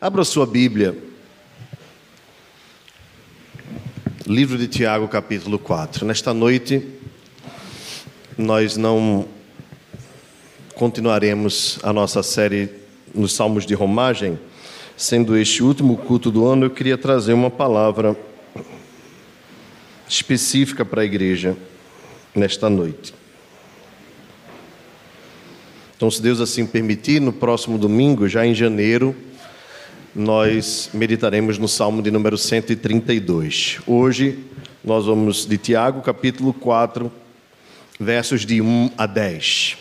Abra sua Bíblia. Livro de Tiago, capítulo 4. Nesta noite, nós não continuaremos a nossa série nos Salmos de Romagem. Sendo este último culto do ano, eu queria trazer uma palavra específica para a igreja nesta noite. Então, se Deus assim permitir, no próximo domingo, já em janeiro, nós meditaremos no Salmo de número 132. Hoje nós vamos de Tiago, capítulo 4, versos de 1 a 10.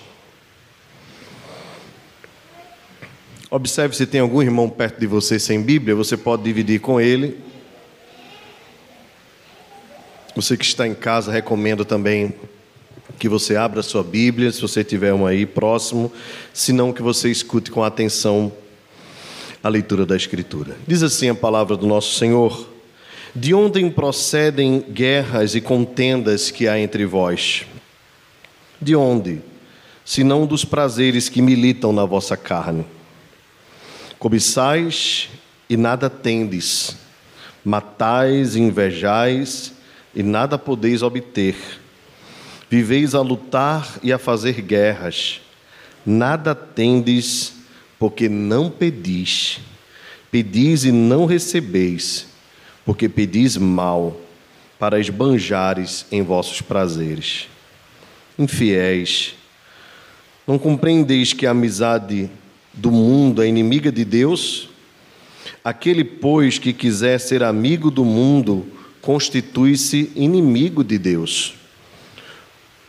Observe se tem algum irmão perto de você sem Bíblia, você pode dividir com ele. Você que está em casa, recomendo também que você abra sua Bíblia, se você tiver uma aí próximo, se não que você escute com atenção a leitura da Escritura. Diz assim a palavra do nosso Senhor: De onde procedem guerras e contendas que há entre vós? De onde? Senão dos prazeres que militam na vossa carne. Cobiçais e nada tendes, matais e invejais e nada podeis obter. Viveis a lutar e a fazer guerras, nada tendes porque não pedis. Pedis e não recebeis, porque pedis mal, para esbanjares em vossos prazeres. Infiéis, não compreendeis que a amizade do mundo é inimiga de Deus? Aquele, pois, que quiser ser amigo do mundo, constitui-se inimigo de Deus.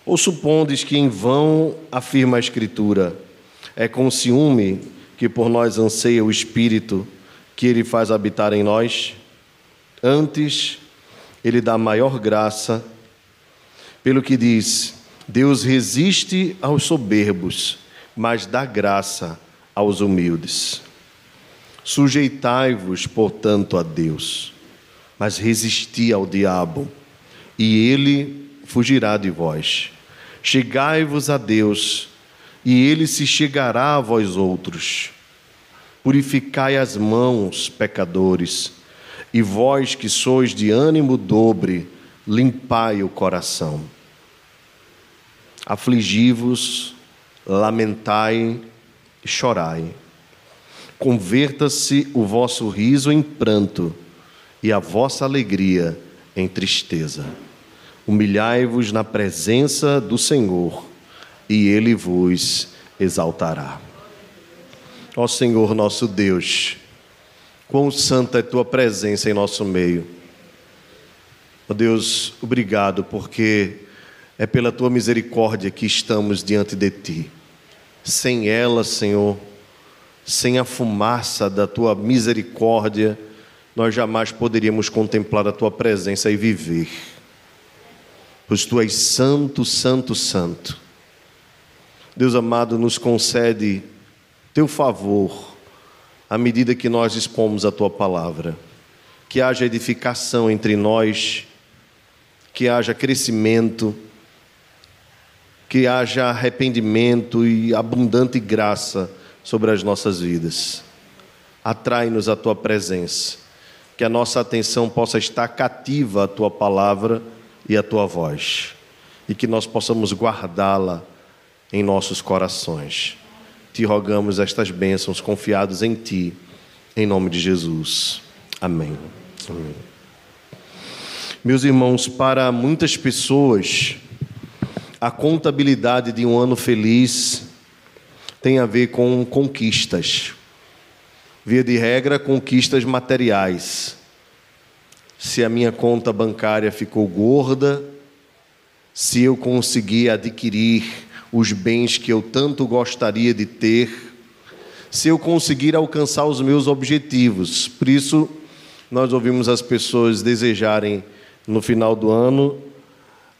Ou supondes que em vão afirma a Escritura: é com ciúme que por nós anseia o Espírito que Ele faz habitar em nós. Antes, Ele dá maior graça, pelo que diz: Deus resiste aos soberbos, mas dá graça aos humildes. Sujeitai-vos, portanto, a Deus, mas resisti ao diabo, e ele fugirá de vós. Chegai-vos a Deus, e ele se chegará a vós outros. Purificai as mãos, pecadores, e vós que sois de ânimo dobre, limpai o coração. Afligi-vos, lamentai e chorai. Converta-se o vosso riso em pranto e a vossa alegria em tristeza. Humilhai-vos na presença do Senhor e ele vos exaltará. Ó Senhor nosso Deus, quão santa é tua presença em nosso meio. Ó Deus, obrigado porque é pela tua misericórdia que estamos diante de ti. Sem ela, Senhor, sem a fumaça da tua misericórdia, nós jamais poderíamos contemplar a tua presença e viver. Pois tu és santo, santo, santo. Deus amado, nos concede teu favor à medida que nós expomos a tua palavra. Que haja edificação entre nós, que haja crescimento, que haja arrependimento e abundante graça sobre as nossas vidas. Atrai-nos a tua presença, que a nossa atenção possa estar cativa à tua palavra e à tua voz, e que nós possamos guardá-la em nossos corações. Te rogamos estas bênçãos confiados em Ti, em nome de Jesus. Amém. Amém. Meus irmãos, para muitas pessoas, a contabilidade de um ano feliz tem a ver com conquistas. Via de regra, conquistas materiais. Se a minha conta bancária ficou gorda, se eu consegui adquirir os bens que eu tanto gostaria de ter, se eu conseguir alcançar os meus objetivos. Por isso, nós ouvimos as pessoas desejarem no final do ano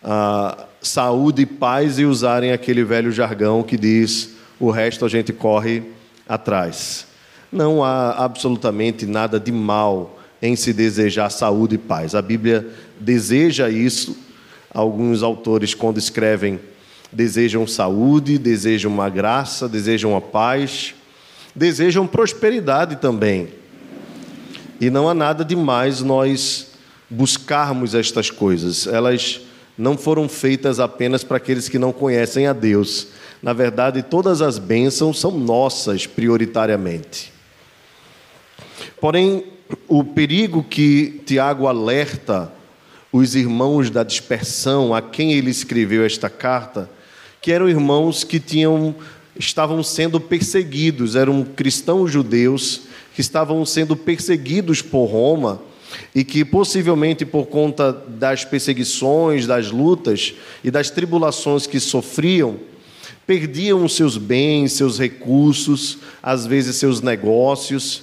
a saúde e paz e usarem aquele velho jargão que diz: o resto a gente corre atrás. Não há absolutamente nada de mal em se desejar saúde e paz. A Bíblia deseja isso. Alguns autores, quando escrevem desejam saúde, desejam uma graça, desejam a paz, desejam prosperidade também. E não há nada demais nós buscarmos estas coisas. Elas não foram feitas apenas para aqueles que não conhecem a Deus. Na verdade, todas as bênçãos são nossas prioritariamente. Porém, o perigo que Tiago alerta os irmãos da dispersão a quem ele escreveu esta carta, que eram irmãos que tinham estavam sendo perseguidos, eram cristãos judeus que estavam sendo perseguidos por Roma e que possivelmente por conta das perseguições, das lutas e das tribulações que sofriam, perdiam seus bens, seus recursos, às vezes seus negócios,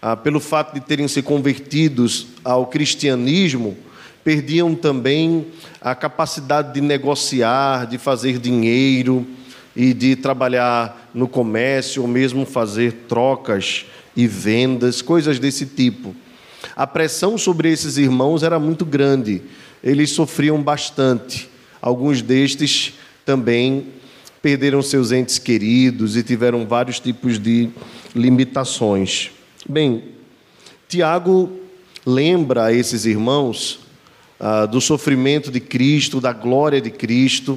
ah, pelo fato de terem se convertidos ao cristianismo, perdiam também a capacidade de negociar, de fazer dinheiro e de trabalhar no comércio ou mesmo fazer trocas e vendas, coisas desse tipo. A pressão sobre esses irmãos era muito grande, eles sofriam bastante. Alguns destes também perderam seus entes queridos e tiveram vários tipos de limitações. Bem, Tiago lembra a esses irmãos ah, do sofrimento de Cristo, da glória de Cristo,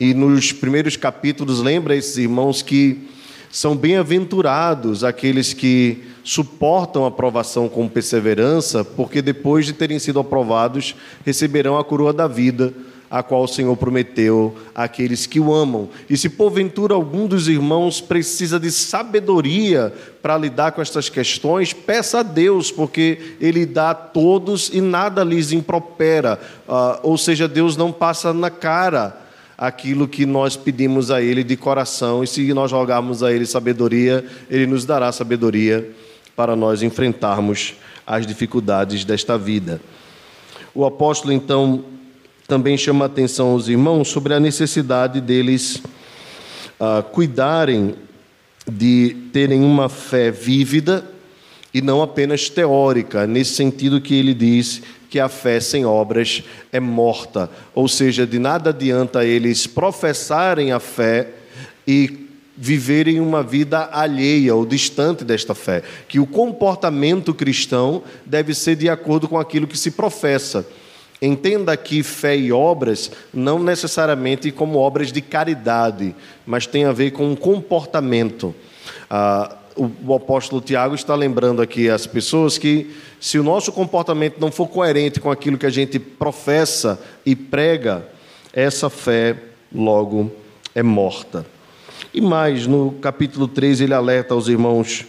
e nos primeiros capítulos lembra esses irmãos que são bem-aventurados aqueles que suportam a provação com perseverança, porque depois de terem sido aprovados, receberão a coroa da vida a qual o Senhor prometeu àqueles que o amam. E se porventura algum dos irmãos precisa de sabedoria para lidar com estas questões, peça a Deus, porque Ele dá a todos e nada lhes impropera. Uh, ou seja, Deus não passa na cara aquilo que nós pedimos a Ele de coração, e se nós rogarmos a Ele sabedoria, Ele nos dará sabedoria para nós enfrentarmos as dificuldades desta vida. O apóstolo, então, também chama a atenção aos irmãos sobre a necessidade deles uh, cuidarem de terem uma fé vívida e não apenas teórica, nesse sentido que ele diz que a fé sem obras é morta, ou seja, de nada adianta eles professarem a fé e viverem uma vida alheia ou distante desta fé, que o comportamento cristão deve ser de acordo com aquilo que se professa. Entenda aqui fé e obras não necessariamente como obras de caridade, mas tem a ver com um comportamento. Ah, o, o apóstolo Tiago está lembrando aqui as pessoas que, se o nosso comportamento não for coerente com aquilo que a gente professa e prega, essa fé logo é morta. E mais, no capítulo 3, ele alerta aos irmãos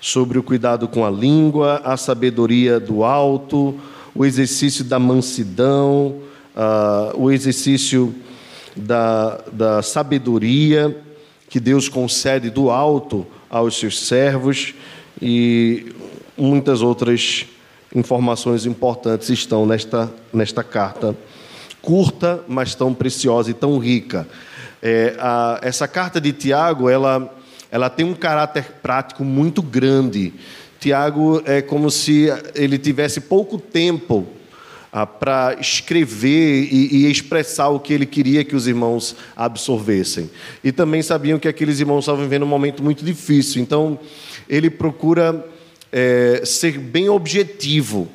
sobre o cuidado com a língua, a sabedoria do alto, o exercício da mansidão, uh, o exercício da, da sabedoria que Deus concede do alto aos seus servos e muitas outras informações importantes estão nesta, nesta carta, curta, mas tão preciosa e tão rica. É, a, essa carta de Tiago, ela, ela tem um caráter prático muito grande. Tiago é como se ele tivesse pouco tempo ah, para escrever e, e, expressar o que ele queria que os irmãos absorvessem. E também sabiam que aqueles irmãos estavam vivendo um momento muito difícil. Então, ele procura é, ser bem objetivo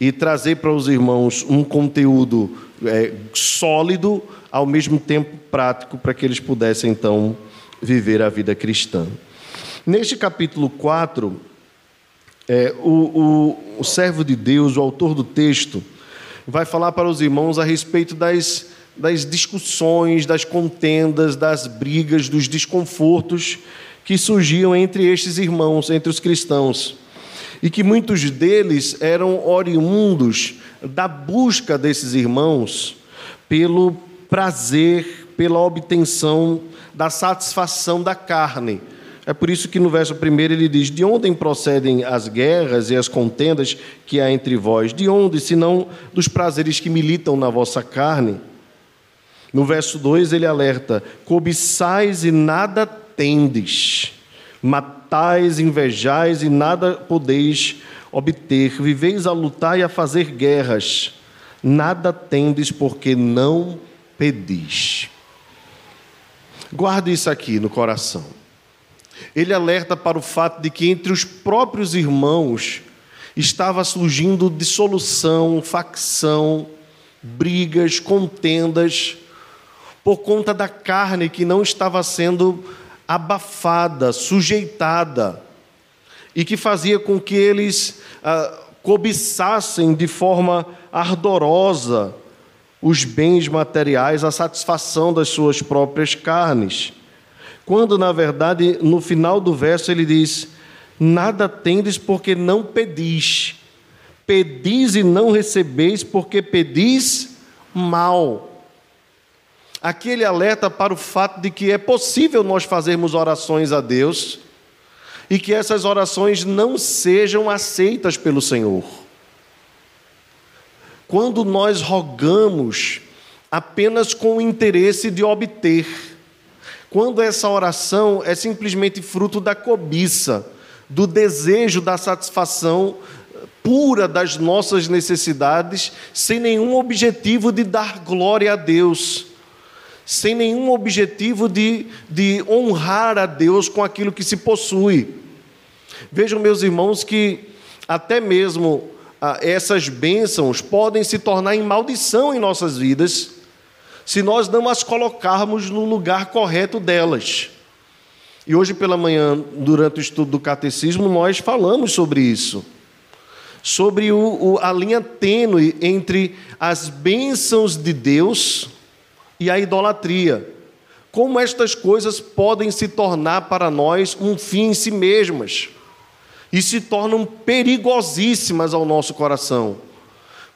e trazer para os irmãos um conteúdo é, sólido, ao mesmo tempo prático, para que eles pudessem então viver a vida cristã. Neste capítulo 4, é, o, o, o servo de Deus, o autor do texto, vai falar para os irmãos a respeito das, das discussões, das contendas, das brigas, dos desconfortos que surgiam entre estes irmãos, entre os cristãos. E que muitos deles eram oriundos da busca desses irmãos pelo prazer, pela obtenção da satisfação da carne é por isso que no verso 1 ele diz: De onde procedem as guerras e as contendas que há entre vós? De onde, senão dos prazeres que militam na vossa carne? No verso 2 ele alerta: Cobiçais e nada tendes, matais, invejais e nada podeis obter, viveis a lutar e a fazer guerras, nada tendes porque não pedis. Guarde isso aqui no coração ele alerta para o fato de que entre os próprios irmãos estava surgindo dissolução, facção, brigas, contendas, por conta da carne que não estava sendo abafada, sujeitada, e que fazia com que eles ah, cobiçassem de forma ardorosa os bens materiais, a satisfação das suas próprias carnes. Quando, na verdade, no final do verso ele diz: Nada tendes porque não pedis. Pedis e não recebeis porque pedis mal. Aqui ele alerta para o fato de que é possível nós fazermos orações a Deus e que essas orações não sejam aceitas pelo Senhor. Quando nós rogamos apenas com o interesse de obter, quando essa oração é simplesmente fruto da cobiça, do desejo da satisfação pura das nossas necessidades, sem nenhum objetivo de dar glória a Deus, sem nenhum objetivo de, de honrar a Deus com aquilo que se possui. Vejam, meus irmãos, que até mesmo ah, essas bênçãos podem se tornar em maldição em nossas vidas, se nós não as colocarmos no lugar correto delas. E hoje pela manhã, durante o estudo do catecismo, nós falamos sobre isso. Sobre o, o, a linha tênue entre as bênçãos de Deus e a idolatria. Como estas coisas podem se tornar para nós um fim em si mesmas e se tornam perigosíssimas ao nosso coração,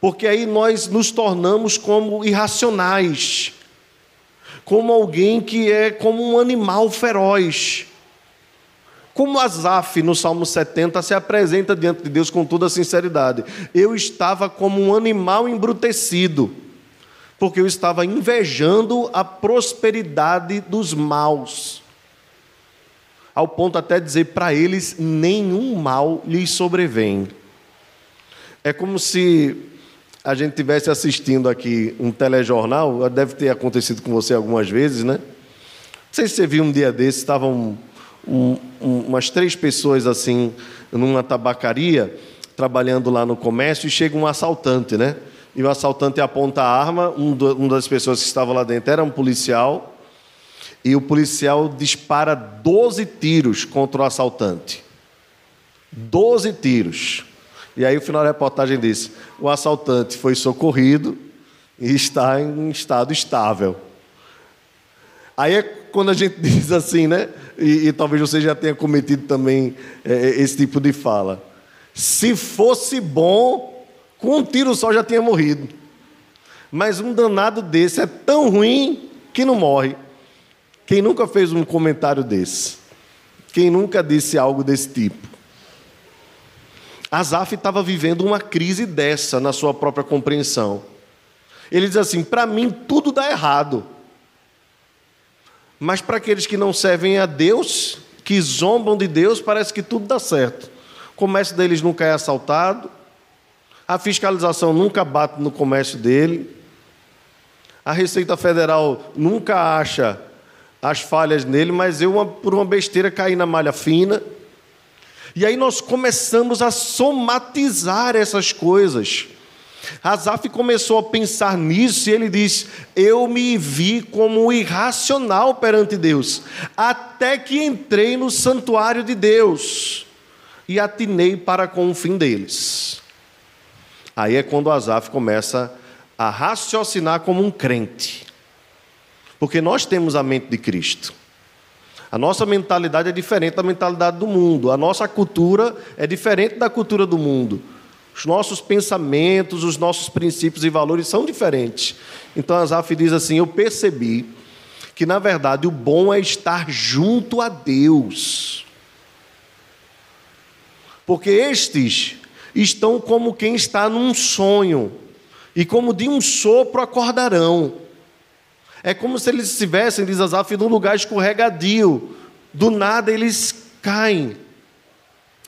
porque aí nós nos tornamos como irracionais, como alguém que é como um animal feroz. Como Asaf, no Salmo 70, se apresenta diante de Deus com toda sinceridade. Eu estava como um animal embrutecido, porque eu estava invejando a prosperidade dos maus ao ponto até dizer para eles nenhum mal lhes sobrevém. É como se a gente tivesse assistindo aqui um telejornal, deve ter acontecido com você algumas vezes, né? Não sei se você viu um dia desses, estavam um, um, umas três pessoas assim numa tabacaria, trabalhando lá no comércio, e chega um assaltante, né? E o assaltante aponta a arma, um do, uma das pessoas que estava lá dentro era um policial, e o policial dispara 12 tiros contra o assaltante. 12 tiros. E aí o final da reportagem disse: o assaltante foi socorrido e está em estado estável. Aí é quando a gente diz assim, né? E, e talvez você já tenha cometido também é, é, esse tipo de fala. Se fosse bom, com um tiro só já tinha morrido. Mas um danado desse é tão ruim que não morre. Quem nunca fez um comentário desse? Quem nunca disse algo desse tipo? Asaf estava vivendo uma crise dessa na sua própria compreensão. Ele diz assim: para mim tudo dá errado. Mas para aqueles que não servem a Deus, que zombam de Deus, parece que tudo dá certo. O comércio deles nunca é assaltado, a fiscalização nunca bate no comércio dele, a Receita Federal nunca acha as falhas nele, mas eu, por uma besteira, caí na malha fina. E aí nós começamos a somatizar essas coisas. Azaf começou a pensar nisso e ele diz: Eu me vi como irracional perante Deus, até que entrei no santuário de Deus e atinei para com o fim deles. Aí é quando Azaf começa a raciocinar como um crente. Porque nós temos a mente de Cristo. A nossa mentalidade é diferente da mentalidade do mundo. A nossa cultura é diferente da cultura do mundo. Os nossos pensamentos, os nossos princípios e valores são diferentes. Então Asaf diz assim: Eu percebi que, na verdade, o bom é estar junto a Deus. Porque estes estão como quem está num sonho, e como de um sopro acordarão. É como se eles estivessem, diz Asaf, num lugar escorregadio. Do nada eles caem.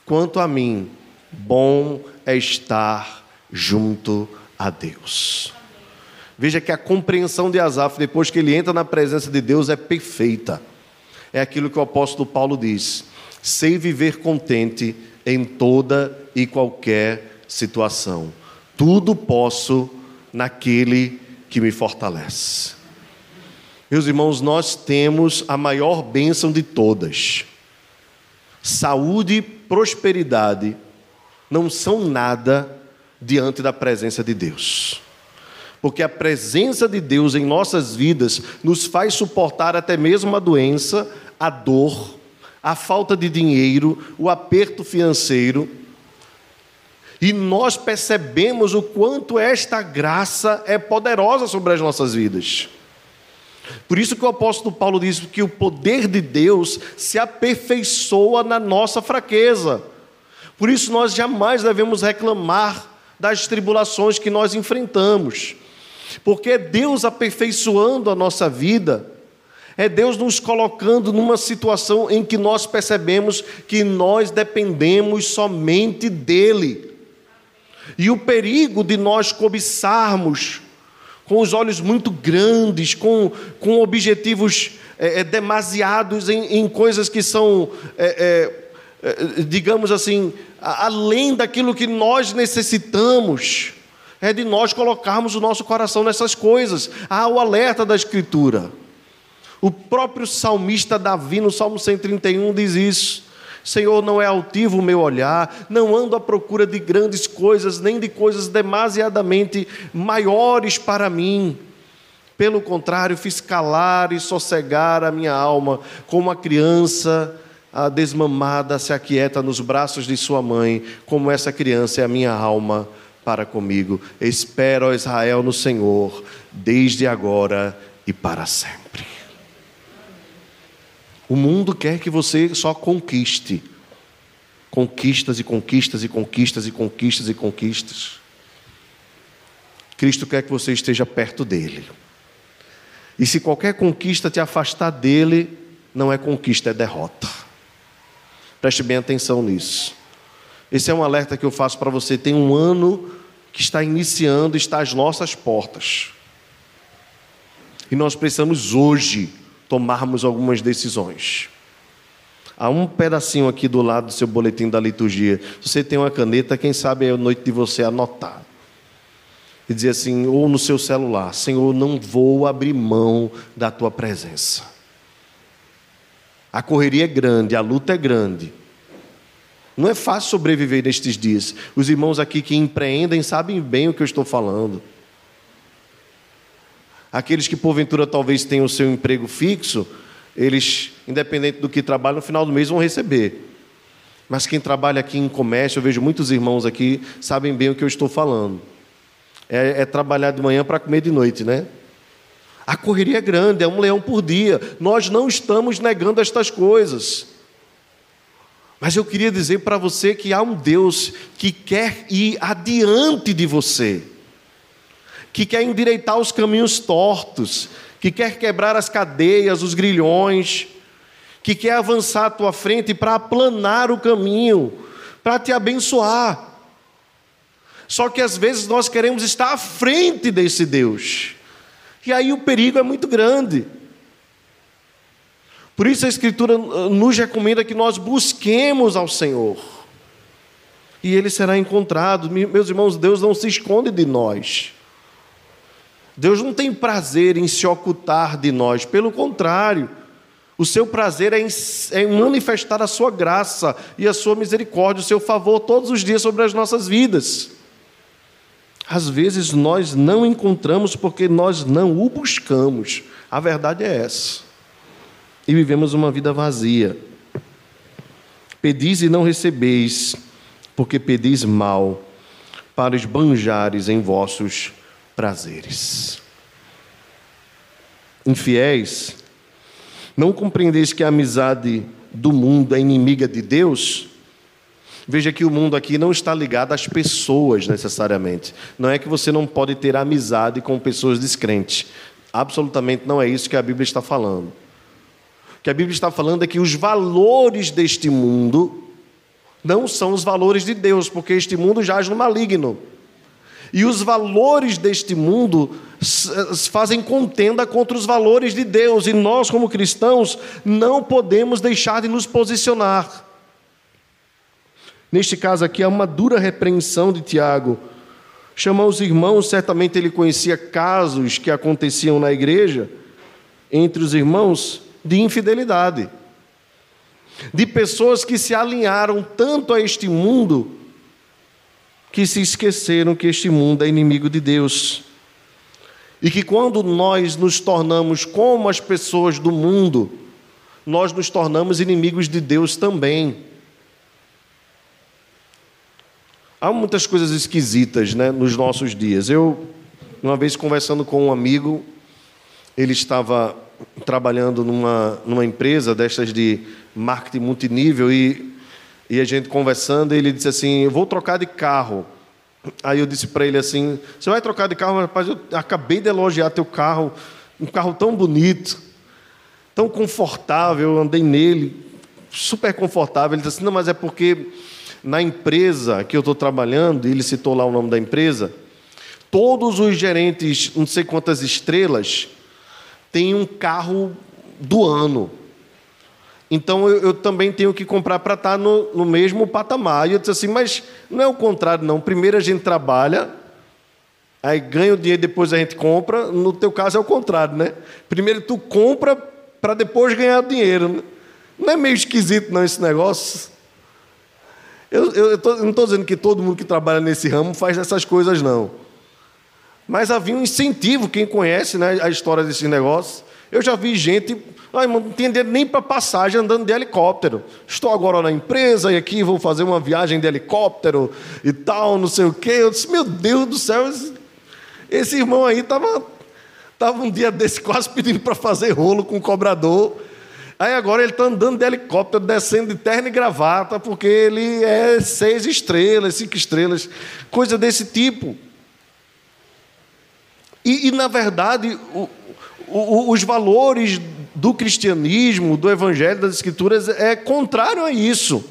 Quanto a mim, bom é estar junto a Deus. Veja que a compreensão de Asaf, depois que ele entra na presença de Deus, é perfeita. É aquilo que o apóstolo Paulo diz: sei viver contente em toda e qualquer situação. Tudo posso naquele que me fortalece. Meus irmãos, nós temos a maior bênção de todas. Saúde e prosperidade não são nada diante da presença de Deus. Porque a presença de Deus em nossas vidas nos faz suportar até mesmo a doença, a dor, a falta de dinheiro, o aperto financeiro. E nós percebemos o quanto esta graça é poderosa sobre as nossas vidas. Por isso que o apóstolo Paulo diz que o poder de Deus se aperfeiçoa na nossa fraqueza. Por isso nós jamais devemos reclamar das tribulações que nós enfrentamos. Porque é Deus aperfeiçoando a nossa vida, é Deus nos colocando numa situação em que nós percebemos que nós dependemos somente dEle. E o perigo de nós cobiçarmos com os olhos muito grandes, com, com objetivos é, é, demasiados em, em, coisas que são, é, é, é digamos assim, além daquilo que nós necessitamos, é de nós colocarmos o nosso coração nessas coisas. Há o alerta da Escritura. O próprio salmista Davi, no Salmo 131, diz isso. Senhor, não é altivo o meu olhar, não ando à procura de grandes coisas, nem de coisas demasiadamente maiores para mim. Pelo contrário, fiz calar e sossegar a minha alma, como a criança a desmamada se aquieta nos braços de sua mãe, como essa criança é a minha alma para comigo. Espero, ó Israel, no Senhor, desde agora e para sempre. O mundo quer que você só conquiste. Conquistas e conquistas e conquistas e conquistas e conquistas. Cristo quer que você esteja perto dele. E se qualquer conquista te afastar dele, não é conquista, é derrota. Preste bem atenção nisso. Esse é um alerta que eu faço para você. Tem um ano que está iniciando, está às nossas portas. E nós precisamos hoje tomarmos algumas decisões. Há um pedacinho aqui do lado do seu boletim da liturgia. Se você tem uma caneta, quem sabe é a noite de você anotar. E dizer assim, ou no seu celular: Senhor, não vou abrir mão da tua presença. A correria é grande, a luta é grande. Não é fácil sobreviver nestes dias. Os irmãos aqui que empreendem sabem bem o que eu estou falando. Aqueles que porventura talvez tenham o seu emprego fixo, eles, independente do que trabalham, no final do mês vão receber. Mas quem trabalha aqui em comércio, eu vejo muitos irmãos aqui, sabem bem o que eu estou falando. É, é trabalhar de manhã para comer de noite, né? A correria é grande, é um leão por dia. Nós não estamos negando estas coisas. Mas eu queria dizer para você que há um Deus que quer ir adiante de você que quer endireitar os caminhos tortos, que quer quebrar as cadeias, os grilhões, que quer avançar à tua frente para aplanar o caminho, para te abençoar. Só que às vezes nós queremos estar à frente desse Deus, e aí o perigo é muito grande. Por isso a Escritura nos recomenda que nós busquemos ao Senhor, e Ele será encontrado. Meus irmãos, Deus não se esconde de nós. Deus não tem prazer em se ocultar de nós, pelo contrário, o seu prazer é em, é em, manifestar a sua graça e a sua misericórdia, o seu favor todos os dias sobre as nossas vidas. Às vezes nós não encontramos porque nós não o buscamos, a verdade é essa, e vivemos uma vida vazia. Pedis e não recebeis, porque pedis mal, para esbanjares em vossos prazeres. Infiéis, não compreendeis que a amizade do mundo é inimiga de Deus? Veja que o mundo aqui não está ligado às pessoas necessariamente. Não é que você não pode ter amizade com pessoas descrentes. Absolutamente não é isso que a Bíblia está falando. O que a Bíblia está falando é que os valores deste mundo não são os valores de Deus, porque este mundo jaz no maligno. E os valores deste mundo fazem contenda contra os valores de Deus, e nós, como cristãos, não podemos deixar de nos posicionar. Neste caso aqui, há uma dura repreensão de Tiago. Chamar os irmãos, certamente ele conhecia casos que aconteciam na igreja, entre os irmãos, de infidelidade. De pessoas que se alinharam tanto a este mundo, que se esqueceram que este mundo é inimigo de Deus. E que quando nós nos tornamos como as pessoas do mundo, nós nos tornamos inimigos de Deus também. Há muitas coisas esquisitas né, nos nossos dias. Eu, uma vez conversando com um amigo, ele estava trabalhando numa, numa empresa destas de marketing multinível e, e a gente conversando, ele disse assim: Eu vou trocar de carro. Aí eu disse para ele assim: Você vai trocar de carro? Rapaz, eu acabei de elogiar teu carro, um carro tão bonito, tão confortável, eu andei nele, super confortável. Ele disse assim: Não, mas é porque na empresa que eu estou trabalhando, e ele citou lá o nome da empresa, todos os gerentes, não sei quantas estrelas, têm um carro do ano. Então eu, eu também tenho que comprar para estar tá no, no mesmo patamar. E eu disse assim, mas não é o contrário, não. Primeiro a gente trabalha, aí ganha o dinheiro, depois a gente compra. No teu caso é o contrário, né? Primeiro tu compra para depois ganhar o dinheiro. Não é meio esquisito não esse negócio? Eu, eu, eu, tô, eu não estou dizendo que todo mundo que trabalha nesse ramo faz essas coisas, não. Mas havia um incentivo, quem conhece né, a história desse negócio. Eu já vi gente não tem dinheiro nem para passagem andando de helicóptero. Estou agora na empresa e aqui vou fazer uma viagem de helicóptero e tal, não sei o quê. Eu disse, meu Deus do céu, esse, esse irmão aí estava tava um dia desse quase pedindo para fazer rolo com o cobrador. Aí agora ele está andando de helicóptero, descendo de terno e gravata, porque ele é seis estrelas, cinco estrelas, coisa desse tipo. E, e na verdade, o, os valores do cristianismo, do evangelho, das escrituras, é contrário a isso.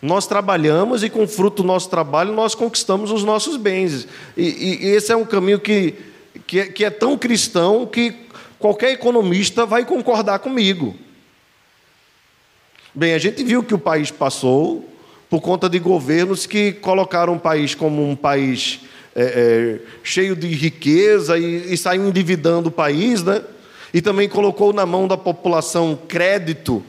Nós trabalhamos e, com fruto do nosso trabalho, nós conquistamos os nossos bens. E, e esse é um caminho que, que é, que é tão cristão que qualquer economista vai concordar comigo. Bem, a gente viu que o país passou por conta de governos que colocaram o país como um país é, é, cheio de riqueza e, e saiu endividando o país, né? E também colocou na mão da população crédito,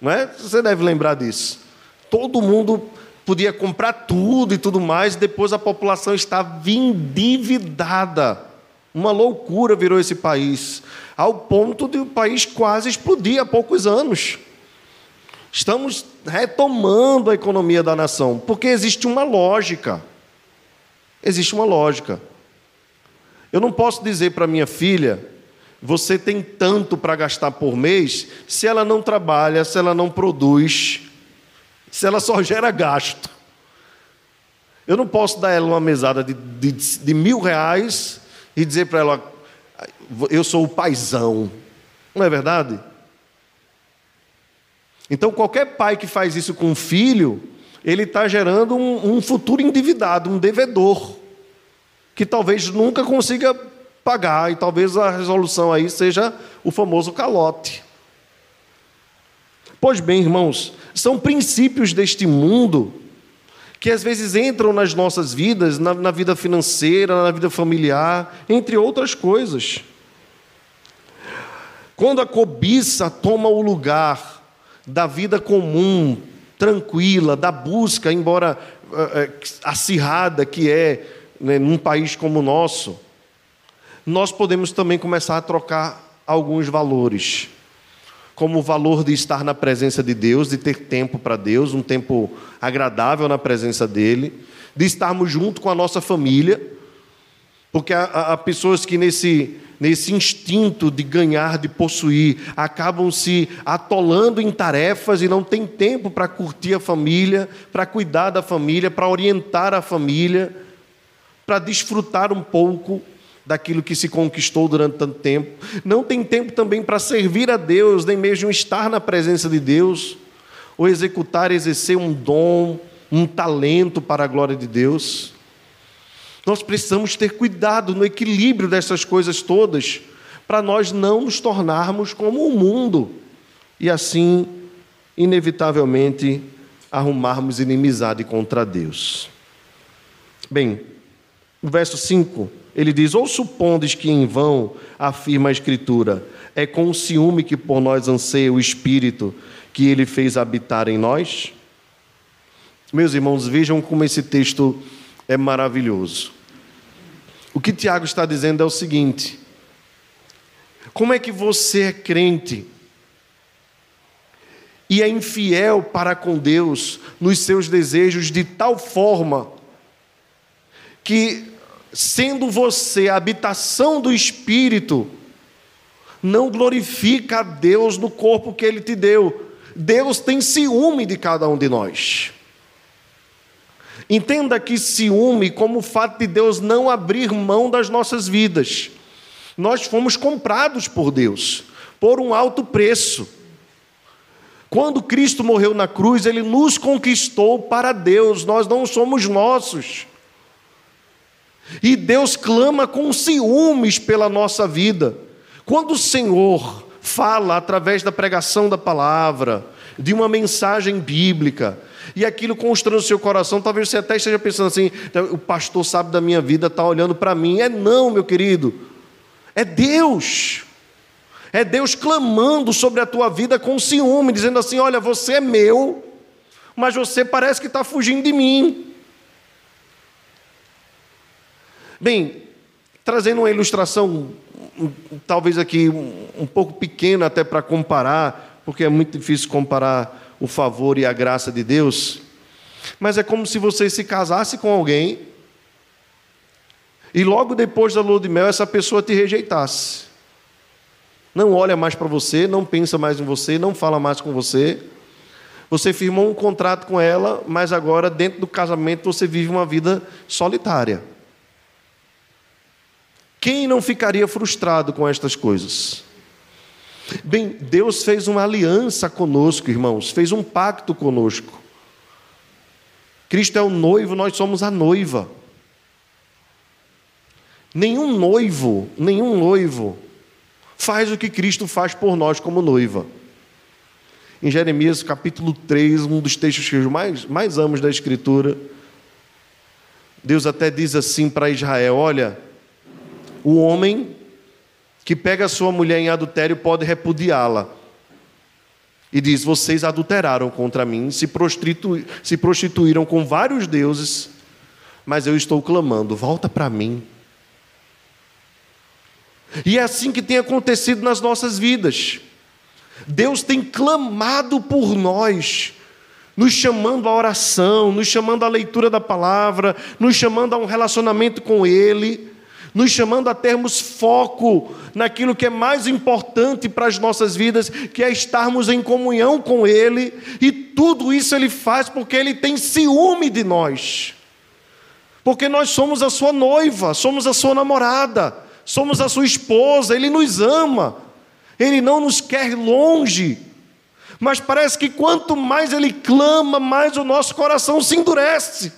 não é? Você deve lembrar disso. Todo mundo podia comprar tudo e tudo mais, depois a população estava endividada. Uma loucura virou esse país, ao ponto de o país quase explodir há poucos anos. Estamos retomando a economia da nação, porque existe uma lógica. Existe uma lógica. Eu não posso dizer para minha filha, você tem tanto para gastar por mês, se ela não trabalha, se ela não produz, se ela só gera gasto. Eu não posso dar ela uma mesada de, de, de mil reais e dizer para ela, eu sou o paizão. Não é verdade? Então, qualquer pai que faz isso com um filho, ele está gerando um, um futuro endividado, um devedor, que talvez nunca consiga pagar, e talvez a resolução aí seja o famoso calote. Pois bem, irmãos, são princípios deste mundo que às vezes entram nas nossas vidas, na, na, vida financeira, na vida familiar, entre outras coisas. Quando a cobiça toma o lugar da vida comum, tranquila, da busca, embora é, acirrada que é né, num país como o nosso, nós podemos também começar a trocar alguns valores. Como o valor de estar na presença de Deus, de ter tempo para Deus, um tempo agradável na presença dEle, de estarmos junto com a nossa família, porque há, há pessoas que nesse, nesse instinto de ganhar, de possuir, acabam se atolando em tarefas e não tem tempo para curtir a família, para cuidar da família, para orientar a família, para desfrutar um pouco daquilo que se conquistou durante tanto tempo. Não tem tempo também para servir a Deus, nem mesmo estar na presença de Deus, ou executar, exercer um dom, um talento para a glória de Deus. Nós precisamos ter cuidado no equilíbrio dessas coisas todas, para nós não nos tornarmos como o mundo e assim, inevitavelmente, arrumarmos inimizade contra Deus. Bem, no verso 5, ele diz: Ou supondes que em vão, afirma a Escritura, é com o ciúme que por nós anseia o Espírito que ele fez habitar em nós? Meus irmãos, vejam como esse texto é maravilhoso. O que Tiago está dizendo é o seguinte: como é que você é crente e é infiel para com Deus nos seus desejos de tal forma que, sendo você a habitação do Espírito, não glorifica a Deus no corpo que Ele te deu. Deus tem ciúme de cada um de nós. Entenda que ciúme como o fato de Deus não abrir mão das nossas vidas. Nós fomos comprados por Deus, por um alto preço. Quando Cristo morreu na cruz, Ele nos conquistou para Deus, nós não somos nossos. E Deus clama com ciúmes pela nossa vida. Quando o Senhor fala através da pregação da palavra, de uma mensagem bíblica, e aquilo constrói o seu coração, talvez você até esteja pensando assim: o pastor sabe da minha vida, está olhando para mim. É não, meu querido, é Deus. É Deus clamando sobre a tua vida com ciúme, dizendo assim: olha, você é meu, mas você parece que está fugindo de mim. Bem, trazendo uma ilustração, talvez aqui um pouco pequena até para comparar, porque é muito difícil comparar o favor e a graça de Deus, mas é como se você se casasse com alguém e logo depois da lua de mel essa pessoa te rejeitasse. Não olha mais para você, não pensa mais em você, não fala mais com você. Você firmou um contrato com ela, mas agora dentro do casamento você vive uma vida solitária. Quem não ficaria frustrado com estas coisas? Bem, Deus fez uma aliança conosco, irmãos, fez um pacto conosco. Cristo é o noivo, nós somos a noiva. Nenhum noivo, nenhum noivo faz o que Cristo faz por nós como noiva. Em Jeremias capítulo 3, um dos textos que eu mais, mais amo da Escritura, Deus até diz assim para Israel: Olha, o homem que pega sua mulher em adultério pode repudiá-la. E diz: Vocês adulteraram contra mim, se, prostitu se prostituíram com vários deuses, mas eu estou clamando: volta para mim. E é assim que tem acontecido nas nossas vidas. Deus tem clamado por nós, nos chamando à oração, nos chamando à leitura da palavra, nos chamando a um relacionamento com Ele nos chamando a termos foco naquilo que é mais importante para as nossas vidas, que é estarmos em comunhão com Ele, e tudo isso Ele faz porque Ele tem ciúme de nós, porque nós somos a Sua noiva, somos a Sua namorada, somos a Sua esposa, Ele nos ama, Ele não nos quer longe. Mas parece que quanto mais ele clama, mais o nosso coração se endurece.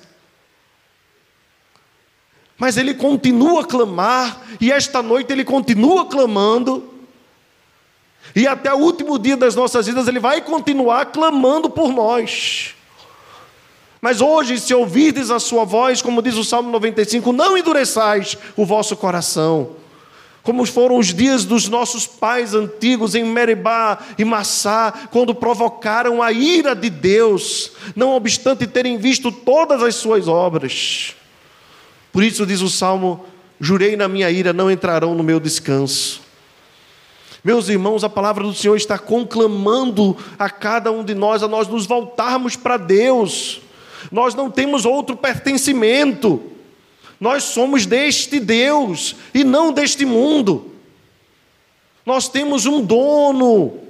Mas ele continua a clamar, e esta noite ele continua clamando, e até o último dia das nossas vidas ele vai continuar clamando por nós. Mas hoje, se ouvirdes a sua voz, como diz o Salmo 95, não endureçais o vosso coração, como foram os dias dos nossos pais antigos em Meribá e Massá, quando provocaram a ira de Deus, não obstante terem visto todas as suas obras. Por isso diz o salmo: Jurei na minha ira, não entrarão no meu descanso. Meus irmãos, a palavra do Senhor está conclamando a cada um de nós a nós nos voltarmos para Deus. Nós não temos outro pertencimento. Nós somos deste Deus e não deste mundo. Nós temos um dono.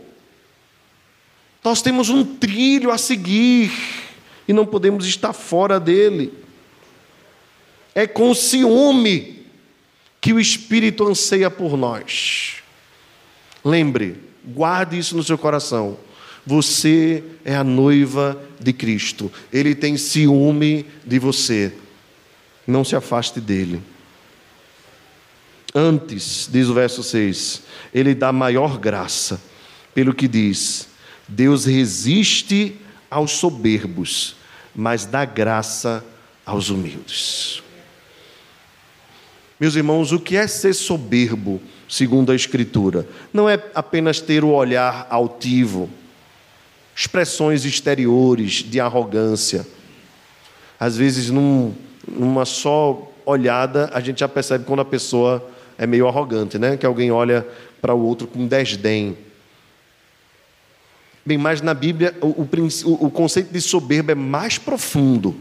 Nós temos um trilho a seguir e não podemos estar fora dele. É com ciúme que o Espírito anseia por nós. Lembre, guarde isso no seu coração. Você é a noiva de Cristo. Ele tem ciúme de você. Não se afaste dele. Antes, diz o verso 6, ele dá maior graça, pelo que diz: Deus resiste aos soberbos, mas dá graça aos humildes. Meus irmãos, o que é ser soberbo, segundo a Escritura? Não é apenas ter o olhar altivo, expressões exteriores de arrogância. Às vezes, num, numa só olhada, a gente já percebe quando a pessoa é meio arrogante, né? Que alguém olha para o outro com desdém. Bem, mas na Bíblia o, o, o conceito de soberba é mais profundo.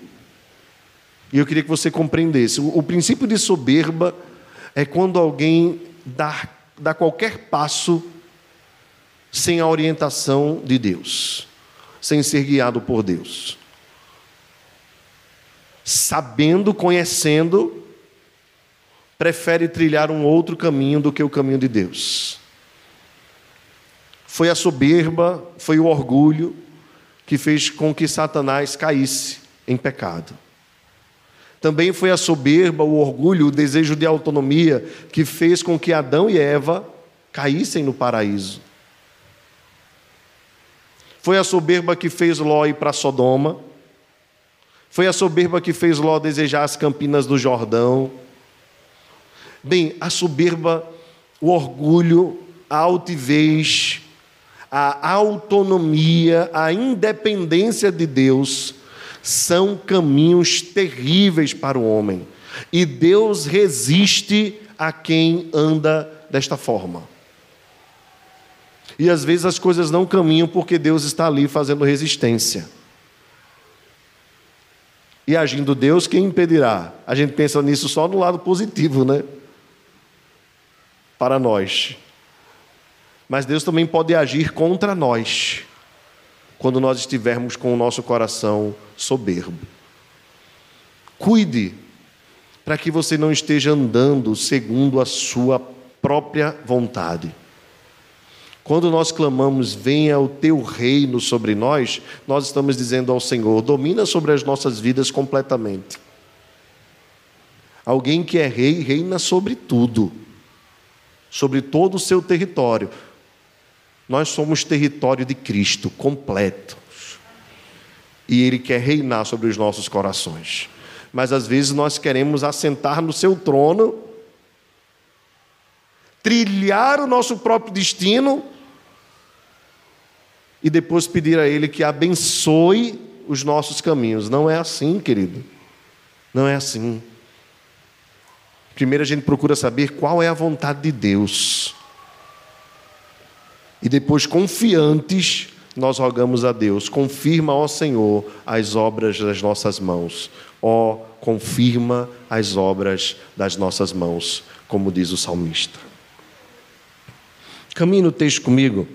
E eu queria que você compreendesse. O, o princípio de soberba é quando alguém dá, dá qualquer passo sem a orientação de Deus, sem ser guiado por Deus. Sabendo, conhecendo, prefere trilhar um outro caminho do que o caminho de Deus. Foi a soberba, foi o orgulho que fez com que Satanás caísse em pecado. Também foi a soberba, o orgulho, o desejo de autonomia que fez com que Adão e Eva caíssem no paraíso. Foi a soberba que fez Ló ir para Sodoma. Foi a soberba que fez Ló desejar as campinas do Jordão. Bem, a soberba, o orgulho, a altivez, a autonomia, a independência de Deus são caminhos terríveis para o homem. E Deus resiste a quem anda desta forma. E às vezes as coisas não caminham porque Deus está ali fazendo resistência. E agindo Deus, quem impedirá? A gente pensa nisso só no lado positivo, né? Para nós. Mas Deus também pode agir contra nós quando nós estivermos com o nosso coração soberbo. Cuide para que você não esteja andando segundo a sua própria vontade. Quando nós clamamos, venha o teu reino sobre nós, nós estamos dizendo ao Senhor, domina sobre as nossas vidas completamente. Alguém que é rei, reina sobre tudo, sobre todo o seu território. Nós somos território de Cristo completo. E Ele quer reinar sobre os nossos corações. Mas às vezes nós queremos assentar no seu trono, trilhar o nosso próprio destino e depois pedir a Ele que abençoe os nossos caminhos. Não é assim, querido. Não é assim. Primeiro a gente procura saber qual é a vontade de Deus. E depois, confiantes, nós rogamos a Deus: confirma, ó Senhor, as obras das nossas mãos. Ó, confirma as obras das nossas mãos, como diz o salmista. Caminhe no texto comigo,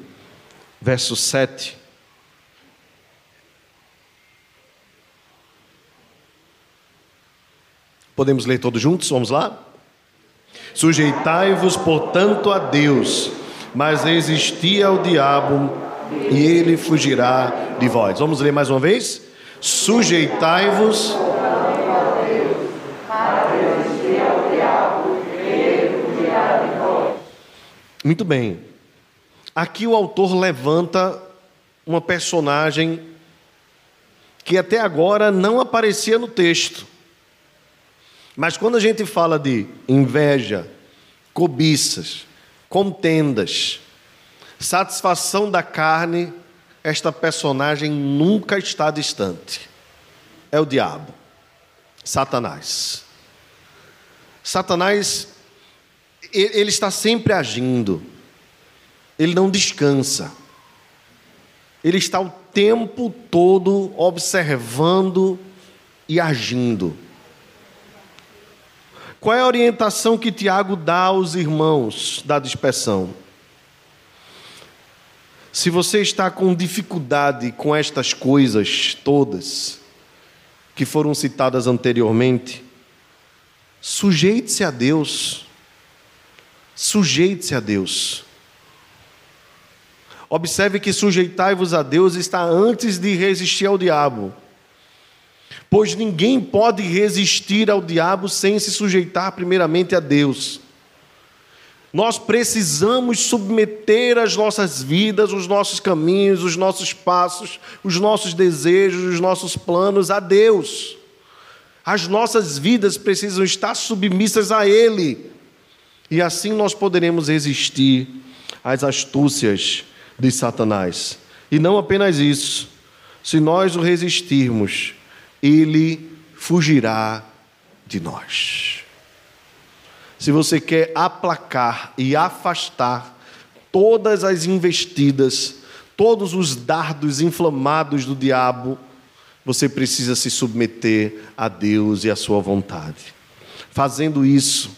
verso 7. Podemos ler todos juntos? Vamos lá? Sujeitai-vos, portanto, a Deus mas resisti ao diabo e ele fugirá de vós. Vamos ler mais uma vez? Sujeitai-vos. Muito bem. Aqui o autor levanta uma personagem que até agora não aparecia no texto. Mas quando a gente fala de inveja, cobiças, contendas, satisfação da carne, esta personagem nunca está distante. É o diabo, Satanás. Satanás, ele está sempre agindo, ele não descansa, ele está o tempo todo observando e agindo. Qual é a orientação que Tiago dá aos irmãos da dispersão? Se você está com dificuldade com estas coisas todas que foram citadas anteriormente, sujeite-se a Deus. Sujeite-se a Deus. Observe que sujeitai-vos a Deus está antes de resistir ao diabo. Pois ninguém pode resistir ao diabo sem se sujeitar primeiramente a Deus. Nós precisamos submeter as nossas vidas, os nossos caminhos, os nossos passos, os nossos desejos, os nossos planos a Deus. As nossas vidas precisam estar submissas a Ele. E assim nós poderemos resistir às astúcias de Satanás. E não apenas isso, se nós o resistirmos, ele fugirá de nós. Se você quer aplacar e afastar todas as investidas, todos os dardos inflamados do diabo, você precisa se submeter a Deus e à sua vontade. Fazendo isso,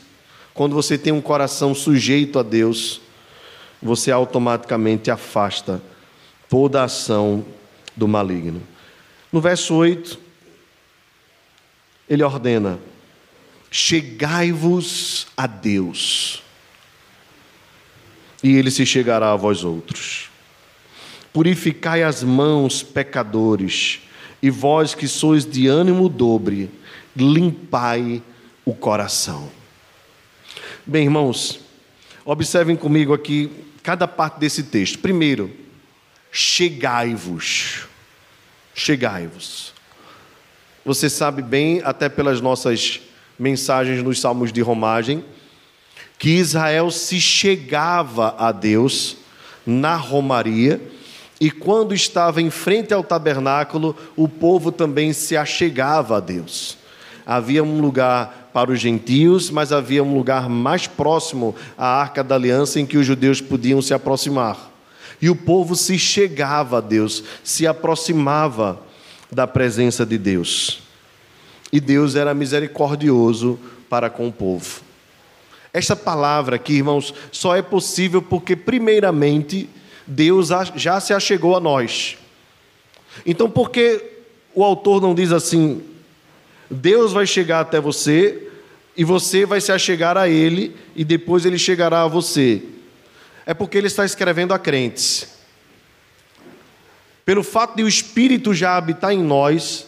quando você tem um coração sujeito a Deus, você automaticamente afasta toda a ação do maligno. No verso 8, ele ordena: Chegai-vos a Deus, e ele se chegará a vós outros. Purificai as mãos, pecadores, e vós que sois de ânimo dobre, limpai o coração. Bem, irmãos, observem comigo aqui cada parte desse texto. Primeiro, chegai-vos. Chegai-vos. Você sabe bem, até pelas nossas mensagens nos salmos de romagem, que Israel se chegava a Deus na romaria, e quando estava em frente ao tabernáculo, o povo também se achegava a Deus. Havia um lugar para os gentios, mas havia um lugar mais próximo à arca da aliança em que os judeus podiam se aproximar. E o povo se chegava a Deus, se aproximava da presença de Deus. E Deus era misericordioso para com o povo. Esta palavra aqui, irmãos, só é possível porque, primeiramente, Deus já se achegou a nós. Então, por que o autor não diz assim: Deus vai chegar até você e você vai se achegar a Ele e depois Ele chegará a você? é porque ele está escrevendo a crentes. Pelo fato de o Espírito já habitar em nós,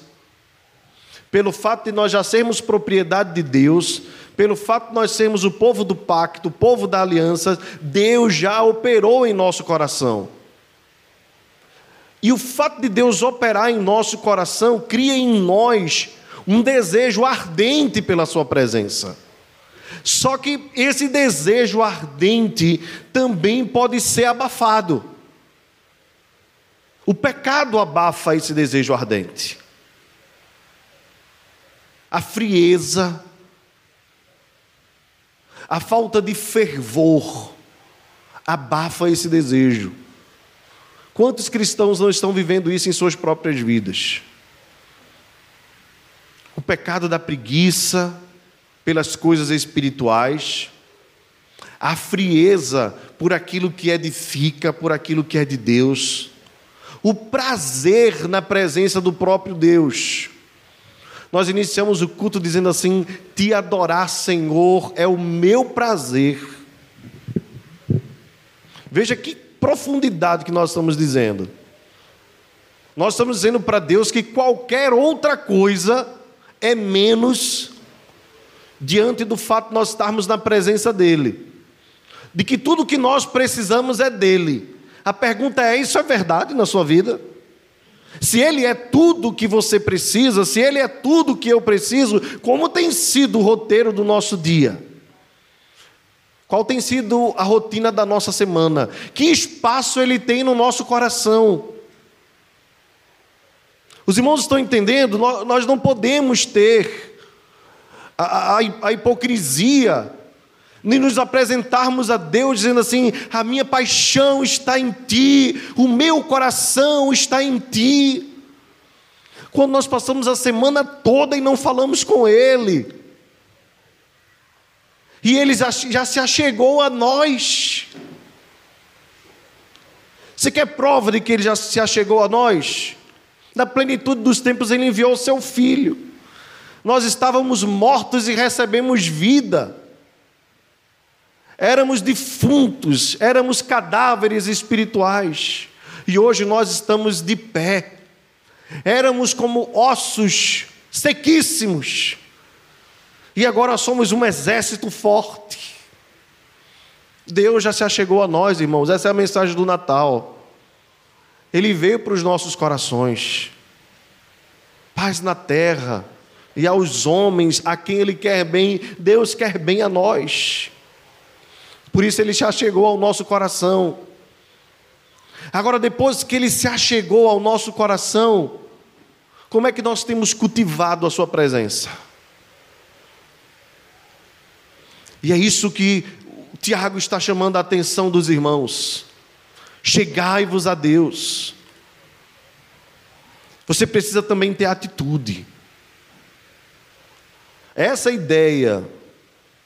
pelo fato de nós já sermos propriedade de Deus, pelo fato de nós sermos o povo do pacto, o povo da aliança, Deus já operou em nosso coração. E o fato de Deus operar em nosso coração cria em nós um desejo ardente pela Sua presença. Só que esse desejo ardente também pode ser abafado. O pecado abafa esse desejo ardente. A frieza, a falta de fervor abafa esse desejo. Quantos cristãos não estão vivendo isso em suas próprias vidas? O pecado da preguiça, pelas coisas espirituais, a frieza por aquilo que edifica, por aquilo que é de Deus, o prazer na presença do próprio Deus. Nós iniciamos o culto dizendo assim: Te adorar, Senhor, é o meu prazer. Veja que profundidade que nós estamos dizendo. Nós estamos dizendo para Deus que qualquer outra coisa é menos diante do fato de nós estarmos na presença dEle, de que tudo que nós precisamos é dEle. A pergunta é: isso é verdade na sua vida? Se Ele é tudo que você precisa, se Ele é tudo que eu preciso, como tem sido o roteiro do nosso dia? Qual tem sido a rotina da nossa semana? Que espaço Ele tem no nosso coração? Os irmãos estão entendendo? Nós não podemos ter a, a, a hipocrisia, nem nos apresentarmos a Deus dizendo assim: a minha paixão está em Ti, o meu coração está em Ti. Quando nós passamos a semana toda e não falamos com Ele, e Ele já, se achegou a nós. Você quer prova de que Ele já se achegou a nós? Na plenitude dos tempos, Ele enviou o Seu Filho. Nós estávamos mortos e recebemos vida. Éramos defuntos, éramos cadáveres espirituais. E hoje nós estamos de pé. Éramos como ossos sequíssimos. E agora somos um exército forte. Deus já se achegou a nós, irmãos. Essa é a mensagem do Natal. Ele veio para os nossos corações. Paz na terra e aos homens a quem Ele quer bem, Deus quer bem a nós. Por isso Ele se achegou ao nosso coração. Agora, depois que Ele se achegou ao nosso coração, como é que nós temos cultivado a Sua presença? E é isso que Tiago está chamando a atenção dos irmãos. Chegai-vos a Deus. Você precisa também ter atitude. Essa ideia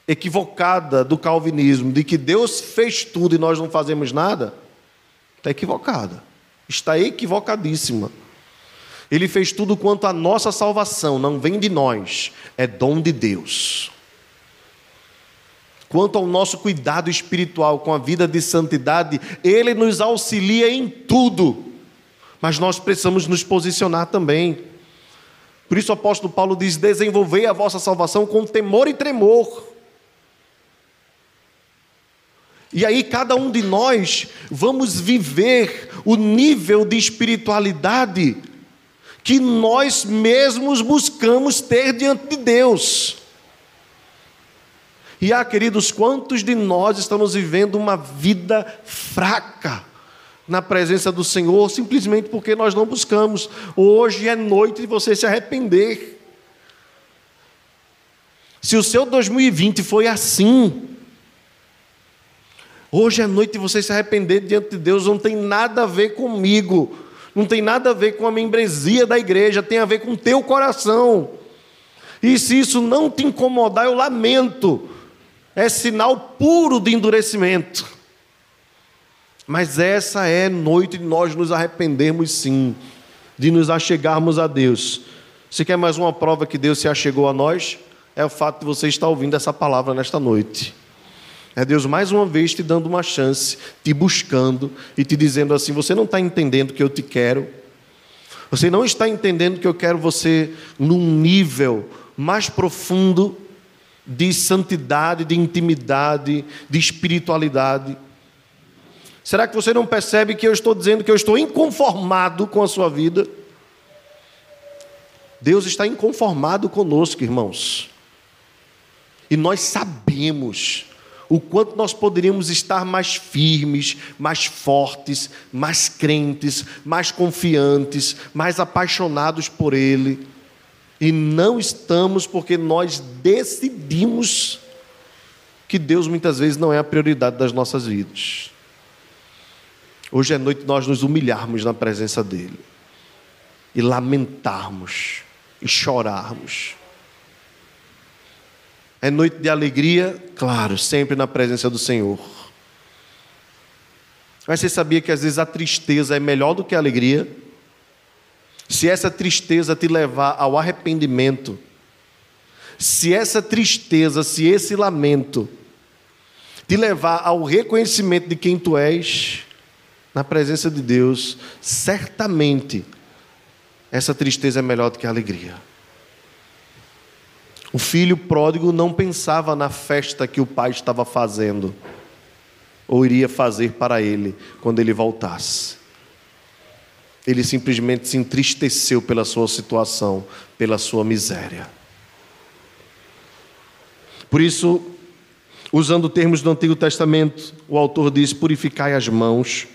equivocada do calvinismo, de que Deus fez tudo e nós não fazemos nada, está equivocada. Está equivocadíssima. Ele fez tudo quanto a nossa salvação, não vem de nós, é dom de Deus. Quanto ao nosso cuidado espiritual com a vida de santidade, Ele nos auxilia em tudo, mas nós precisamos nos posicionar também. Por isso o apóstolo Paulo diz: desenvolvei a vossa salvação com temor e tremor. E aí, cada um de nós vamos viver o nível de espiritualidade que nós mesmos buscamos ter diante de Deus. E ah, queridos, quantos de nós estamos vivendo uma vida fraca na presença do Senhor, simplesmente porque nós não buscamos? Hoje é noite de você se arrepender. Se o seu 2020 foi assim, hoje é noite você se arrepender diante de Deus, não tem nada a ver comigo, não tem nada a ver com a membresia da igreja, tem a ver com o teu coração. E se isso não te incomodar, eu lamento é sinal puro de endurecimento. Mas essa é noite de nós nos arrependermos sim, de nos achegarmos a Deus. Se quer mais uma prova que Deus se achegou a nós, é o fato de você estar ouvindo essa palavra nesta noite. É Deus mais uma vez te dando uma chance, te buscando e te dizendo assim: você não está entendendo que eu te quero, você não está entendendo que eu quero você num nível mais profundo de santidade, de intimidade, de espiritualidade. Será que você não percebe que eu estou dizendo que eu estou inconformado com a sua vida? Deus está inconformado conosco, irmãos. E nós sabemos o quanto nós poderíamos estar mais firmes, mais fortes, mais crentes, mais confiantes, mais apaixonados por Ele. E não estamos porque nós decidimos que Deus muitas vezes não é a prioridade das nossas vidas. Hoje é noite nós nos humilharmos na presença dEle e lamentarmos e chorarmos. É noite de alegria, claro, sempre na presença do Senhor. Mas você sabia que às vezes a tristeza é melhor do que a alegria? se essa tristeza te levar ao arrependimento, se essa tristeza, se esse lamento te levar ao reconhecimento de quem tu és, na presença de Deus, certamente essa tristeza é melhor do que a alegria. O filho pródigo não pensava na festa que o pai estava fazendo, ou iria fazer para ele quando ele voltasse ele simplesmente se entristeceu pela sua situação, pela sua miséria. Por isso, usando termos do Antigo Testamento, o autor diz: Purificai as mãos,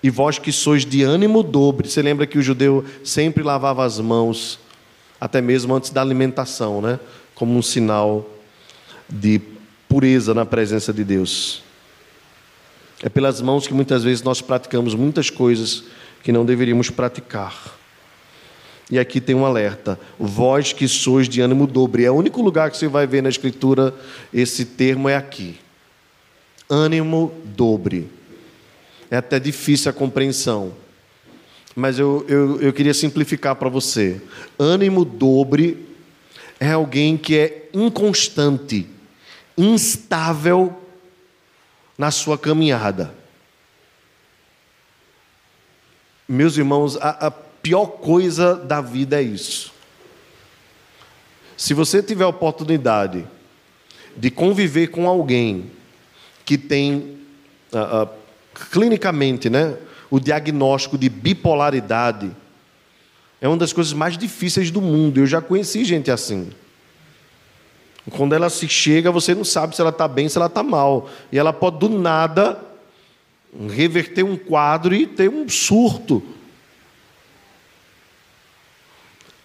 e vós que sois de ânimo dobre. Você lembra que o judeu sempre lavava as mãos, até mesmo antes da alimentação, né? como um sinal de pureza na presença de Deus. É pelas mãos que muitas vezes nós praticamos muitas coisas que não deveríamos praticar. E aqui tem um alerta: vós que sois de ânimo dobre. É o único lugar que você vai ver na Escritura esse termo é aqui. Ânimo dobre. É até difícil a compreensão, mas eu, eu, eu queria simplificar para você. Ânimo dobre é alguém que é inconstante, instável na sua caminhada. Meus irmãos, a, a pior coisa da vida é isso. Se você tiver a oportunidade de conviver com alguém que tem uh, uh, clinicamente, né, o diagnóstico de bipolaridade, é uma das coisas mais difíceis do mundo. Eu já conheci gente assim. Quando ela se chega, você não sabe se ela está bem, se ela está mal. E ela pode, do nada, reverter um quadro e ter um surto.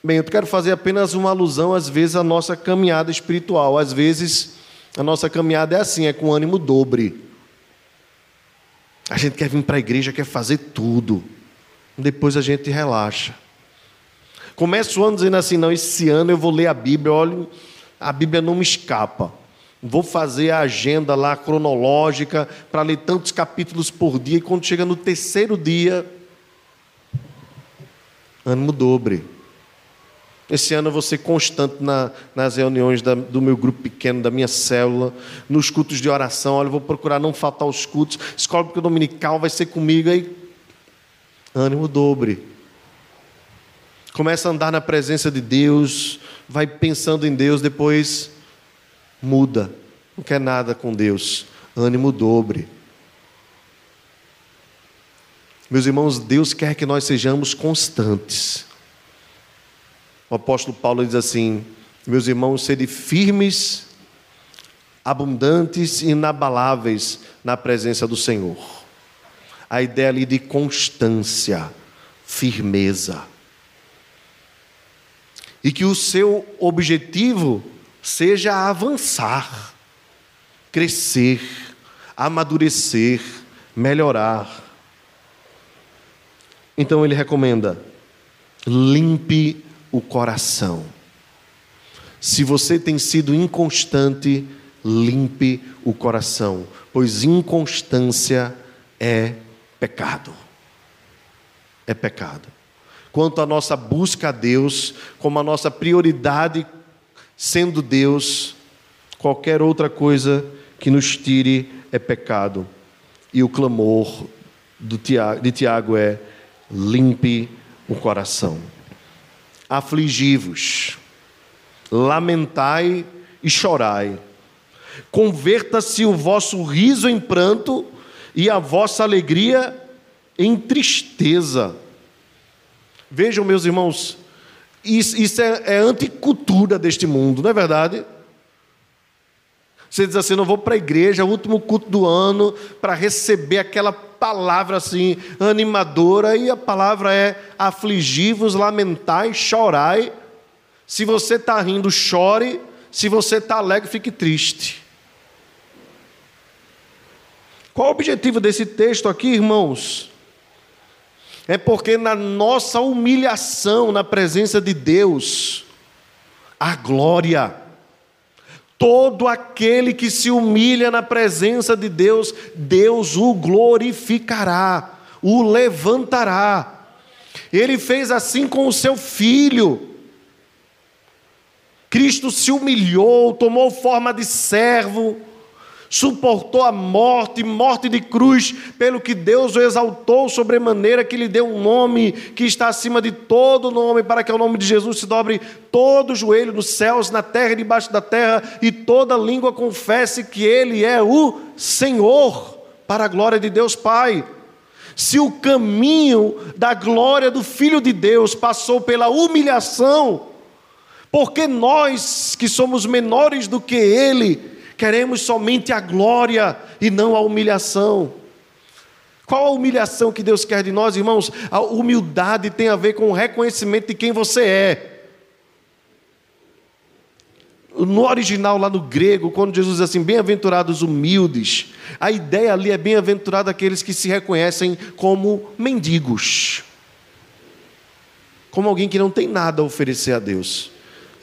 Bem, eu quero fazer apenas uma alusão, às vezes, à nossa caminhada espiritual. Às vezes, a nossa caminhada é assim, é com ânimo dobre. A gente quer vir para a igreja, quer fazer tudo. Depois a gente relaxa. Começa o ano dizendo assim: não, esse ano eu vou ler a Bíblia, olha, a Bíblia não me escapa. Vou fazer a agenda lá cronológica para ler tantos capítulos por dia, e quando chega no terceiro dia, ânimo dobre. Esse ano eu vou ser constante na, nas reuniões da, do meu grupo pequeno, da minha célula, nos cultos de oração. Olha, eu vou procurar não faltar os cultos. Escola porque dominical vai ser comigo aí. Ânimo dobre. Começa a andar na presença de Deus, vai pensando em Deus, depois muda. Não quer nada com Deus. Ânimo dobre. Meus irmãos, Deus quer que nós sejamos constantes. O apóstolo Paulo diz assim: Meus irmãos, sede firmes, abundantes e inabaláveis na presença do Senhor. A ideia ali de constância, firmeza. E que o seu objetivo seja avançar, crescer, amadurecer, melhorar. Então ele recomenda: limpe o coração. Se você tem sido inconstante, limpe o coração, pois inconstância é pecado. É pecado. Quanto à nossa busca a Deus, como a nossa prioridade sendo Deus, qualquer outra coisa que nos tire é pecado. E o clamor de Tiago é: limpe o coração afligi-vos, lamentai e chorai. Converta-se o vosso riso em pranto e a vossa alegria em tristeza. Vejam, meus irmãos, isso, isso é, é anticultura deste mundo, não é verdade? Você diz assim: não vou para a igreja, último culto do ano, para receber aquela palavra assim animadora, e a palavra é afligi-vos, lamentai, chorai. Se você está rindo, chore. Se você está alegre, fique triste. Qual o objetivo desse texto aqui, irmãos? É porque na nossa humilhação na presença de Deus, a glória Todo aquele que se humilha na presença de Deus, Deus o glorificará, o levantará. Ele fez assim com o seu filho. Cristo se humilhou, tomou forma de servo suportou a morte, morte de cruz, pelo que Deus o exaltou sobremaneira, que lhe deu um nome que está acima de todo nome, para que o nome de Jesus se dobre todo o joelho nos céus, na terra e debaixo da terra, e toda língua confesse que Ele é o Senhor, para a glória de Deus Pai. Se o caminho da glória do Filho de Deus passou pela humilhação, porque nós que somos menores do que Ele, queremos somente a glória e não a humilhação. Qual a humilhação que Deus quer de nós, irmãos? A humildade tem a ver com o reconhecimento de quem você é. No original, lá no grego, quando Jesus diz assim, bem-aventurados humildes, a ideia ali é bem-aventurado aqueles que se reconhecem como mendigos, como alguém que não tem nada a oferecer a Deus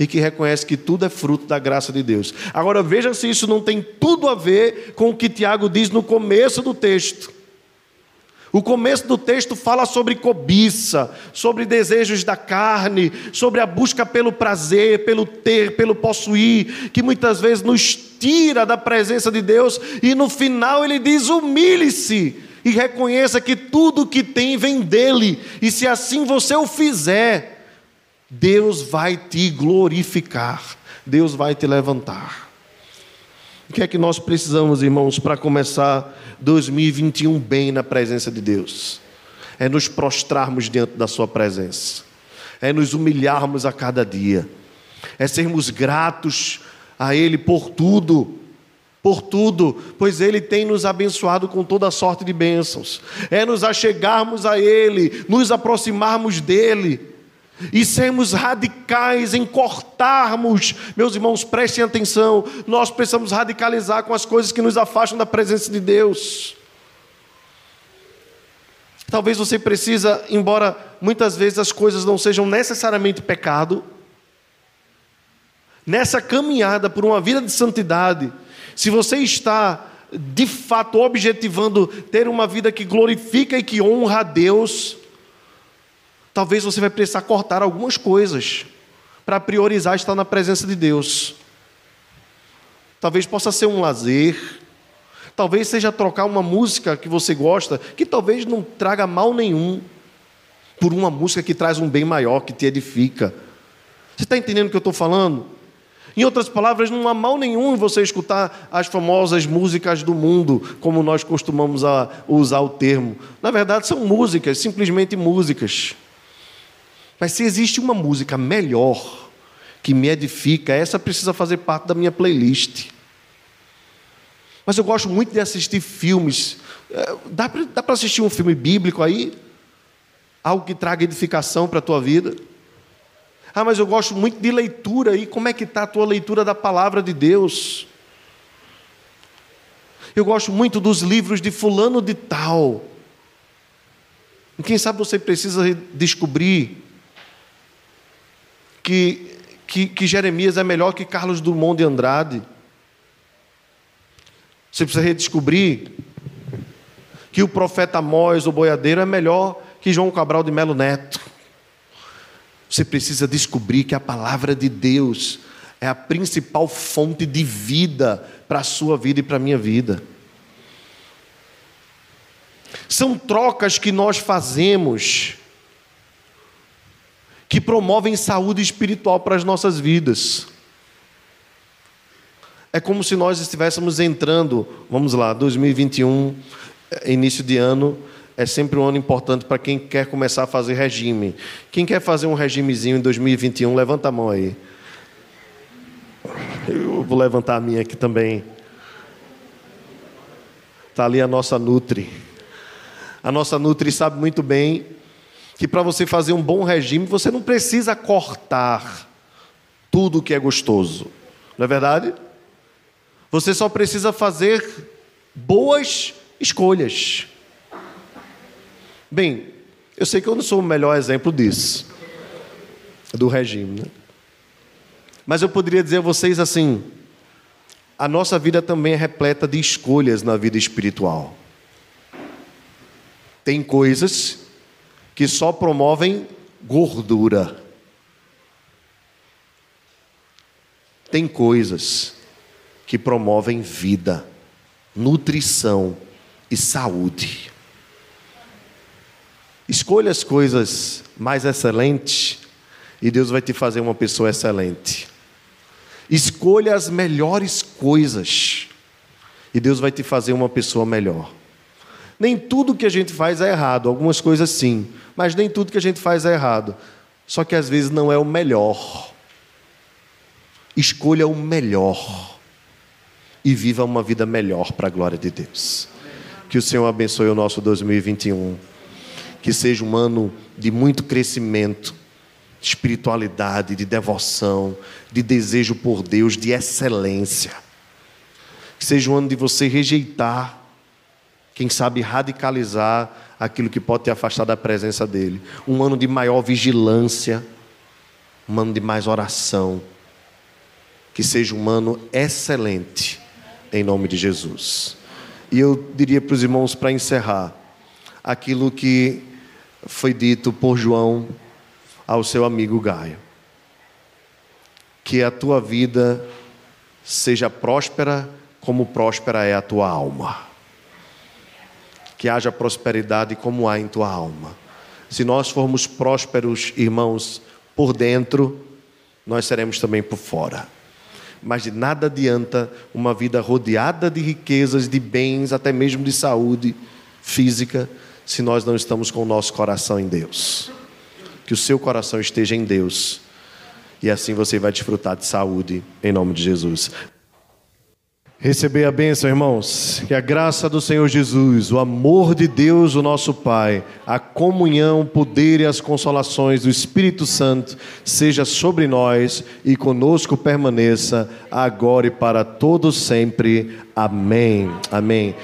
e que reconhece que tudo é fruto da graça de Deus. Agora veja se isso não tem tudo a ver com o que Tiago diz no começo do texto. O começo do texto fala sobre cobiça, sobre desejos da carne, sobre a busca pelo prazer, pelo ter, pelo possuir, que muitas vezes nos tira da presença de Deus, e no final ele diz: humilhe-se e reconheça que tudo que tem vem dele, e se assim você o fizer, Deus vai te glorificar, Deus vai te levantar. O que é que nós precisamos, irmãos, para começar 2021 bem na presença de Deus? É nos prostrarmos diante da Sua presença, é nos humilharmos a cada dia, é sermos gratos a Ele por tudo, por tudo, pois Ele tem nos abençoado com toda sorte de bênçãos, é nos achegarmos a Ele, nos aproximarmos dEle e sermos radicais em cortarmos, meus irmãos, prestem atenção, nós precisamos radicalizar com as coisas que nos afastam da presença de Deus. Talvez você precisa, embora muitas vezes as coisas não sejam necessariamente pecado, nessa caminhada por uma vida de santidade, se você está de fato objetivando ter uma vida que glorifica e que honra a Deus, talvez você vai precisar cortar algumas coisas para priorizar estar na presença de Deus. Talvez possa ser um lazer, talvez seja trocar uma música que você gosta, que talvez não traga mal nenhum, por uma música que traz um bem maior, que te edifica. Você está entendendo o que eu estou falando? Em outras palavras, não há mal nenhum em você escutar as famosas músicas do mundo, como nós costumamos usar o termo. Na verdade, são músicas, simplesmente músicas. Mas se existe uma música melhor que me edifica, essa precisa fazer parte da minha playlist. Mas eu gosto muito de assistir filmes. É, dá para assistir um filme bíblico aí? Algo que traga edificação para a tua vida? Ah, mas eu gosto muito de leitura. E como é que está a tua leitura da palavra de Deus? Eu gosto muito dos livros de fulano de tal. E quem sabe você precisa descobrir que, que, que Jeremias é melhor que Carlos Drummond de Andrade. Você precisa redescobrir que o profeta Amós, o boiadeiro, é melhor que João Cabral de Melo Neto. Você precisa descobrir que a palavra de Deus é a principal fonte de vida para a sua vida e para a minha vida. São trocas que nós fazemos que promovem saúde espiritual para as nossas vidas. É como se nós estivéssemos entrando, vamos lá, 2021, início de ano, é sempre um ano importante para quem quer começar a fazer regime. Quem quer fazer um regimezinho em 2021, levanta a mão aí. Eu vou levantar a minha aqui também. Está ali a nossa Nutri. A nossa Nutri sabe muito bem que para você fazer um bom regime, você não precisa cortar tudo que é gostoso. Não é verdade? Você só precisa fazer boas escolhas. Bem, eu sei que eu não sou o melhor exemplo disso, do regime, né? Mas eu poderia dizer a vocês assim: a nossa vida também é repleta de escolhas na vida espiritual. Tem coisas que só promovem gordura. Tem coisas que promovem vida, nutrição e saúde. Escolha as coisas mais excelentes e Deus vai te fazer uma pessoa excelente. Escolha as melhores coisas e Deus vai te fazer uma pessoa melhor. Nem tudo que a gente faz é errado, algumas coisas sim, mas nem tudo que a gente faz é errado. Só que às vezes não é o melhor. Escolha o melhor e viva uma vida melhor para a glória de Deus. Que o Senhor abençoe o nosso 2021. Que seja um ano de muito crescimento, de espiritualidade, de devoção, de desejo por Deus, de excelência. Que seja um ano de você rejeitar quem sabe radicalizar aquilo que pode te afastar da presença dEle. Um ano de maior vigilância, um ano de mais oração. Que seja um ano excelente, em nome de Jesus. E eu diria para os irmãos, para encerrar, aquilo que foi dito por João ao seu amigo Gaio. Que a tua vida seja próspera como próspera é a tua alma que haja prosperidade como há em tua alma. Se nós formos prósperos, irmãos, por dentro, nós seremos também por fora. mas de nada adianta uma vida rodeada de riquezas, de bens, até mesmo de saúde física, se nós não estamos com o nosso coração em Deus. Que o seu coração esteja em Deus, e assim você vai desfrutar de saúde, em nome de Jesus. Receber a bênção, irmãos, que a graça do Senhor Jesus, o amor de Deus, o nosso Pai, a comunhão, o poder e as consolações do Espírito Santo seja sobre nós e conosco permaneça agora e para todos sempre. Amém. Amém.